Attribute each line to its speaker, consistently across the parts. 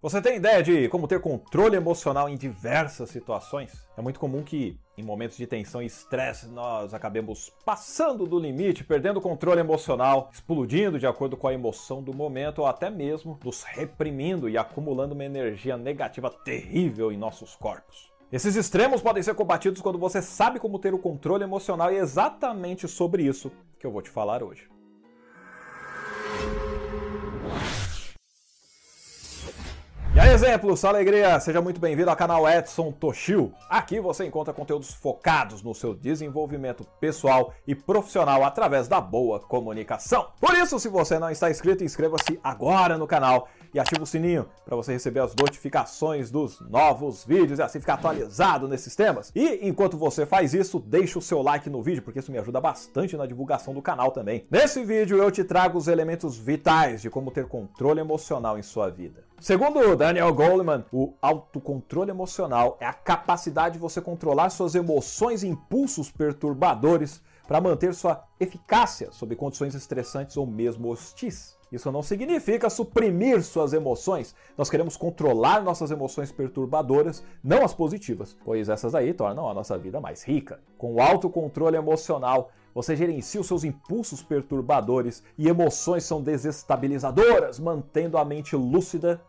Speaker 1: Você tem ideia de como ter controle emocional em diversas situações? É muito comum que, em momentos de tensão e estresse, nós acabemos passando do limite, perdendo o controle emocional, explodindo de acordo com a emoção do momento ou até mesmo nos reprimindo e acumulando uma energia negativa terrível em nossos corpos. Esses extremos podem ser combatidos quando você sabe como ter o controle emocional e é exatamente sobre isso que eu vou te falar hoje. E aí, exemplos, alegria! Seja muito bem-vindo ao canal Edson Toshio. Aqui você encontra conteúdos focados no seu desenvolvimento pessoal e profissional através da boa comunicação. Por isso, se você não está inscrito, inscreva-se agora no canal e ative o sininho para você receber as notificações dos novos vídeos e assim ficar atualizado nesses temas. E enquanto você faz isso, deixe o seu like no vídeo, porque isso me ajuda bastante na divulgação do canal também. Nesse vídeo eu te trago os elementos vitais de como ter controle emocional em sua vida. Segundo Daniel Goleman, o autocontrole emocional é a capacidade de você controlar suas emoções e impulsos perturbadores para manter sua eficácia sob condições estressantes ou mesmo hostis. Isso não significa suprimir suas emoções. Nós queremos controlar nossas emoções perturbadoras, não as positivas, pois essas aí tornam a nossa vida mais rica. Com o autocontrole emocional, você gerencia os seus impulsos perturbadores e emoções são desestabilizadoras, mantendo a mente lúcida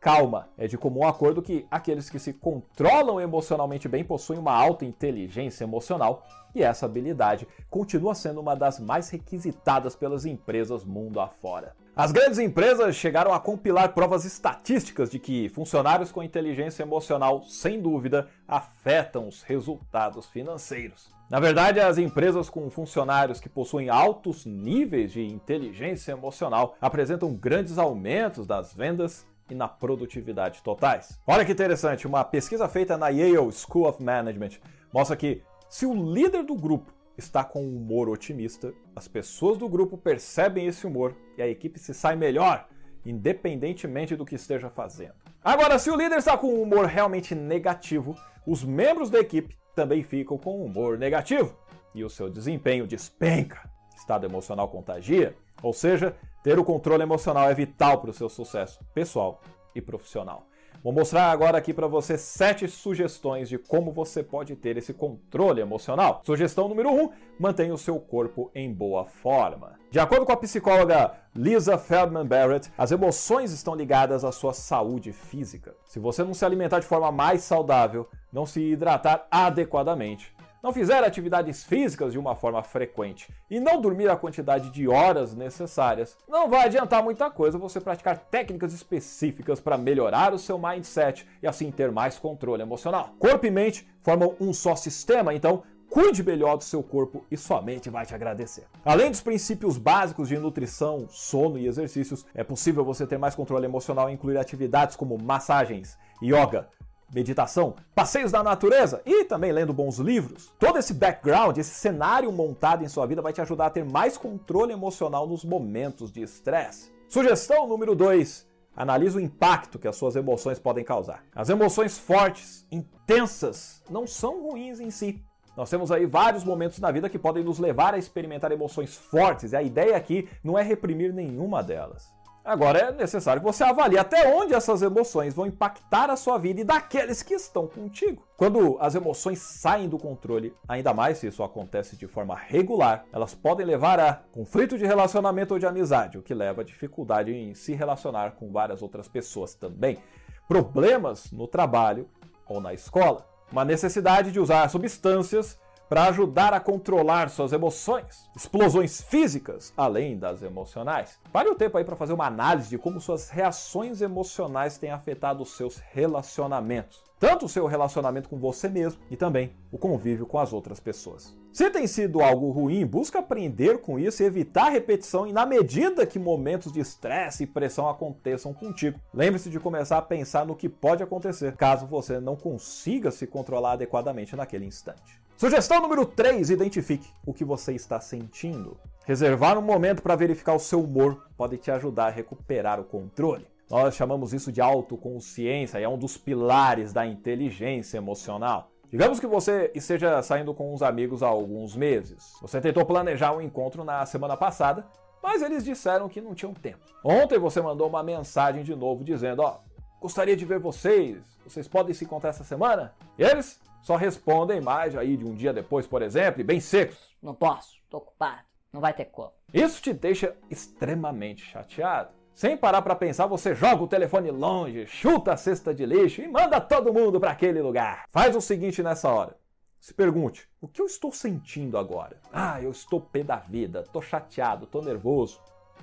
Speaker 1: calma. É de comum acordo que aqueles que se controlam emocionalmente bem possuem uma alta inteligência emocional e essa habilidade continua sendo uma das mais requisitadas pelas empresas mundo afora. As grandes empresas chegaram a compilar provas estatísticas de que funcionários com inteligência emocional, sem dúvida, afetam os resultados financeiros. Na verdade, as empresas com funcionários que possuem altos níveis de inteligência emocional apresentam grandes aumentos das vendas e na produtividade totais. Olha que interessante, uma pesquisa feita na Yale School of Management mostra que se o líder do grupo está com um humor otimista, as pessoas do grupo percebem esse humor e a equipe se sai melhor, independentemente do que esteja fazendo. Agora, se o líder está com um humor realmente negativo, os membros da equipe também ficam com um humor negativo e o seu desempenho despenca. Estado emocional contagia, ou seja, ter o controle emocional é vital para o seu sucesso pessoal e profissional. Vou mostrar agora aqui para você sete sugestões de como você pode ter esse controle emocional. Sugestão número 1: um, mantenha o seu corpo em boa forma. De acordo com a psicóloga Lisa Feldman Barrett, as emoções estão ligadas à sua saúde física. Se você não se alimentar de forma mais saudável, não se hidratar adequadamente, não fizer atividades físicas de uma forma frequente e não dormir a quantidade de horas necessárias, não vai adiantar muita coisa você praticar técnicas específicas para melhorar o seu mindset e assim ter mais controle emocional. Corpo e mente formam um só sistema, então Cuide melhor do seu corpo e sua mente vai te agradecer. Além dos princípios básicos de nutrição, sono e exercícios, é possível você ter mais controle emocional e incluir atividades como massagens, yoga, meditação, passeios na natureza e também lendo bons livros. Todo esse background, esse cenário montado em sua vida vai te ajudar a ter mais controle emocional nos momentos de estresse. Sugestão número 2. Analise o impacto que as suas emoções podem causar. As emoções fortes, intensas, não são ruins em si. Nós temos aí vários momentos na vida que podem nos levar a experimentar emoções fortes, e a ideia aqui não é reprimir nenhuma delas. Agora é necessário que você avalie até onde essas emoções vão impactar a sua vida e daqueles que estão contigo. Quando as emoções saem do controle, ainda mais se isso acontece de forma regular, elas podem levar a conflito de relacionamento ou de amizade, o que leva a dificuldade em se relacionar com várias outras pessoas também. Problemas no trabalho ou na escola. Uma necessidade de usar substâncias para ajudar a controlar suas emoções, explosões físicas, além das emocionais. Pare o tempo aí para fazer uma análise de como suas reações emocionais têm afetado os seus relacionamentos. Tanto o seu relacionamento com você mesmo e também o convívio com as outras pessoas. Se tem sido algo ruim, busca aprender com isso e evitar repetição e na medida que momentos de estresse e pressão aconteçam contigo. Lembre-se de começar a pensar no que pode acontecer caso você não consiga se controlar adequadamente naquele instante. Sugestão número 3: identifique o que você está sentindo. Reservar um momento para verificar o seu humor pode te ajudar a recuperar o controle. Nós chamamos isso de autoconsciência e é um dos pilares da inteligência emocional. Digamos que você esteja saindo com uns amigos há alguns meses. Você tentou planejar um encontro na semana passada, mas eles disseram que não tinham tempo. Ontem você mandou uma mensagem de novo dizendo: Ó, Gostaria de ver vocês. Vocês podem se encontrar essa semana? E eles só respondem mais aí de um dia depois, por exemplo, e bem secos.
Speaker 2: Não posso, tô ocupado. Não vai ter como.
Speaker 1: Isso te deixa extremamente chateado. Sem parar para pensar, você joga o telefone longe, chuta a cesta de lixo e manda todo mundo para aquele lugar. Faz o seguinte nessa hora. Se pergunte: o que eu estou sentindo agora? Ah, eu estou pé da vida, tô chateado, tô nervoso.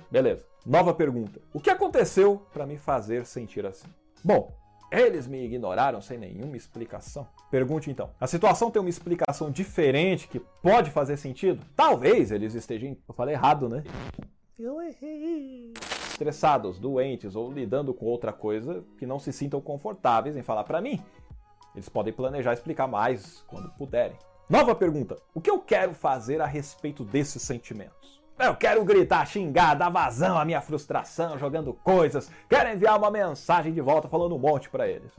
Speaker 1: Beleza. Nova pergunta: o que aconteceu para me fazer sentir assim? Bom, eles me ignoraram sem nenhuma explicação. Pergunte então: a situação tem uma explicação diferente que pode fazer sentido? Talvez eles estejam. Eu falei errado, né? Eu errei. Estressados, doentes ou lidando com outra coisa que não se sintam confortáveis em falar para mim. Eles podem planejar explicar mais quando puderem. Nova pergunta: o que eu quero fazer a respeito desses sentimentos? Eu quero gritar, xingar, dar vazão à minha frustração, jogando coisas. Quero enviar uma mensagem de volta falando um monte para eles.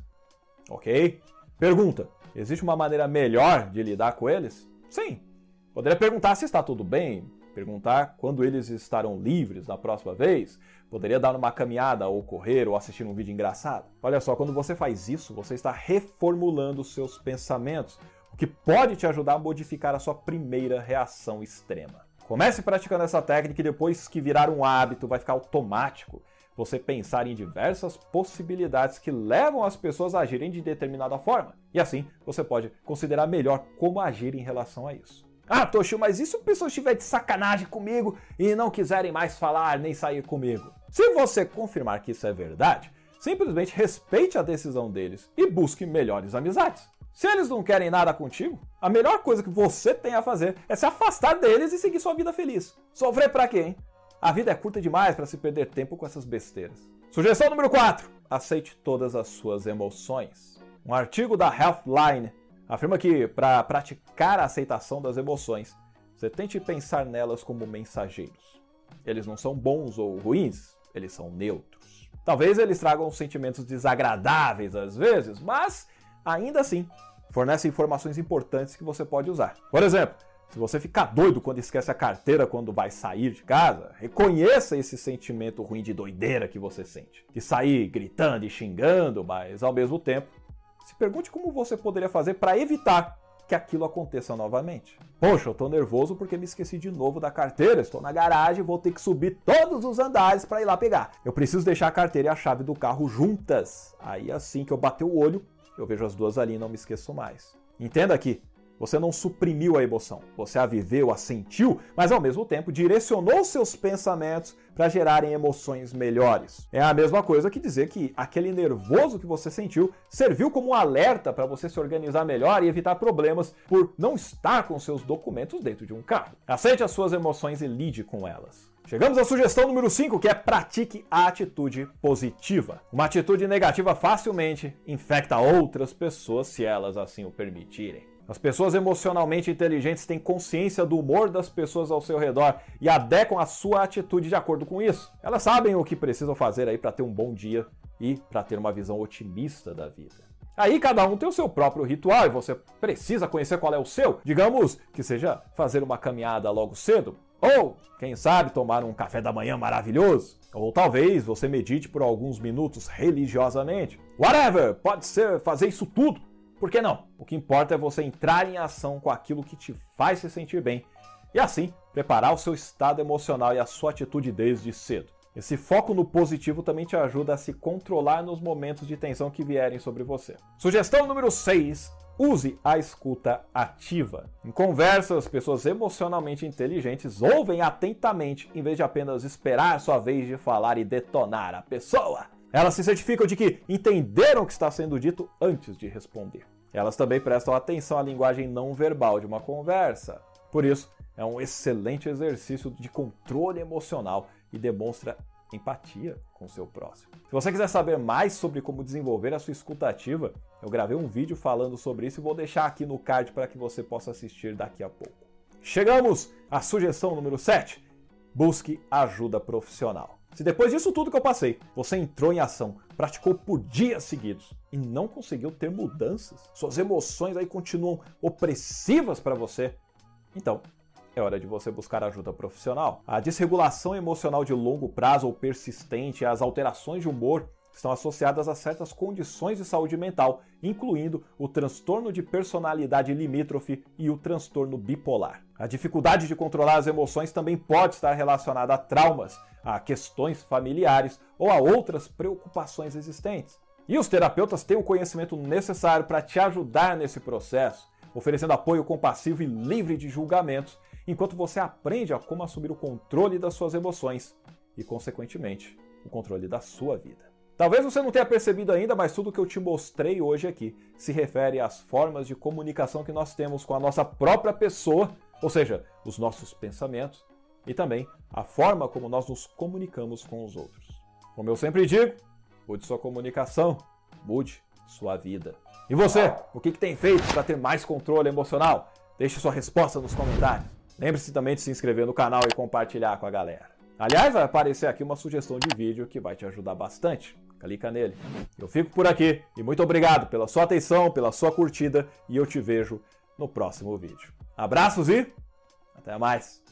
Speaker 1: Ok? Pergunta: existe uma maneira melhor de lidar com eles? Sim. Poderia perguntar se está tudo bem, perguntar quando eles estarão livres na próxima vez. Poderia dar uma caminhada ou correr ou assistir um vídeo engraçado. Olha só, quando você faz isso, você está reformulando os seus pensamentos, o que pode te ajudar a modificar a sua primeira reação extrema. Comece praticando essa técnica e depois que virar um hábito, vai ficar automático você pensar em diversas possibilidades que levam as pessoas a agirem de determinada forma. E assim, você pode considerar melhor como agir em relação a isso. Ah, Toshio, mas e se o pessoal estiver de sacanagem comigo e não quiserem mais falar nem sair comigo? Se você confirmar que isso é verdade, simplesmente respeite a decisão deles e busque melhores amizades. Se eles não querem nada contigo, a melhor coisa que você tem a fazer é se afastar deles e seguir sua vida feliz. Sofrer para quê, hein? A vida é curta demais para se perder tempo com essas besteiras. Sugestão número 4: aceite todas as suas emoções. Um artigo da Healthline afirma que para praticar a aceitação das emoções, você tente pensar nelas como mensageiros. Eles não são bons ou ruins, eles são neutros. Talvez eles tragam sentimentos desagradáveis às vezes, mas ainda assim fornece informações importantes que você pode usar. Por exemplo, se você ficar doido quando esquece a carteira quando vai sair de casa, reconheça esse sentimento ruim de doideira que você sente. De sair gritando e xingando, mas ao mesmo tempo, se pergunte como você poderia fazer para evitar que aquilo aconteça novamente. Poxa, eu tô nervoso porque me esqueci de novo da carteira, estou na garagem e vou ter que subir todos os andares para ir lá pegar. Eu preciso deixar a carteira e a chave do carro juntas. Aí assim que eu bater o olho, eu vejo as duas ali e não me esqueço mais. Entenda aqui, você não suprimiu a emoção, você a viveu, a sentiu, mas ao mesmo tempo direcionou seus pensamentos para gerarem emoções melhores. É a mesma coisa que dizer que aquele nervoso que você sentiu serviu como um alerta para você se organizar melhor e evitar problemas por não estar com seus documentos dentro de um carro. Aceite as suas emoções e lide com elas. Chegamos à sugestão número 5, que é pratique a atitude positiva. Uma atitude negativa facilmente infecta outras pessoas se elas assim o permitirem. As pessoas emocionalmente inteligentes têm consciência do humor das pessoas ao seu redor e adequam a sua atitude de acordo com isso. Elas sabem o que precisam fazer aí para ter um bom dia e para ter uma visão otimista da vida. Aí cada um tem o seu próprio ritual e você precisa conhecer qual é o seu. Digamos que seja fazer uma caminhada logo cedo, ou, quem sabe, tomar um café da manhã maravilhoso. Ou talvez você medite por alguns minutos religiosamente. Whatever, pode ser fazer isso tudo. Por que não? O que importa é você entrar em ação com aquilo que te faz se sentir bem e assim preparar o seu estado emocional e a sua atitude desde cedo. Esse foco no positivo também te ajuda a se controlar nos momentos de tensão que vierem sobre você. Sugestão número 6 Use a escuta ativa. Em conversas, pessoas emocionalmente inteligentes ouvem atentamente em vez de apenas esperar sua vez de falar e detonar a pessoa. Elas se certificam de que entenderam o que está sendo dito antes de responder. Elas também prestam atenção à linguagem não verbal de uma conversa. Por isso, é um excelente exercício de controle emocional e demonstra empatia com o seu próximo. Se você quiser saber mais sobre como desenvolver a sua escuta ativa, eu gravei um vídeo falando sobre isso e vou deixar aqui no card para que você possa assistir daqui a pouco. Chegamos à sugestão número 7. Busque ajuda profissional. Se depois disso tudo que eu passei, você entrou em ação, praticou por dias seguidos e não conseguiu ter mudanças, suas emoções aí continuam opressivas para você, então é hora de você buscar ajuda profissional. A desregulação emocional de longo prazo ou persistente, as alterações de humor estão associadas a certas condições de saúde mental, incluindo o transtorno de personalidade limítrofe e o transtorno bipolar. A dificuldade de controlar as emoções também pode estar relacionada a traumas, a questões familiares ou a outras preocupações existentes. E os terapeutas têm o conhecimento necessário para te ajudar nesse processo, oferecendo apoio compassivo e livre de julgamentos, enquanto você aprende a como assumir o controle das suas emoções e, consequentemente, o controle da sua vida. Talvez você não tenha percebido ainda, mas tudo que eu te mostrei hoje aqui se refere às formas de comunicação que nós temos com a nossa própria pessoa, ou seja, os nossos pensamentos, e também a forma como nós nos comunicamos com os outros. Como eu sempre digo, mude sua comunicação, mude sua vida. E você, o que, que tem feito para ter mais controle emocional? Deixe sua resposta nos comentários. Lembre-se também de se inscrever no canal e compartilhar com a galera. Aliás, vai aparecer aqui uma sugestão de vídeo que vai te ajudar bastante. Clica nele. Eu fico por aqui e muito obrigado pela sua atenção, pela sua curtida e eu te vejo no próximo vídeo. Abraços e até mais!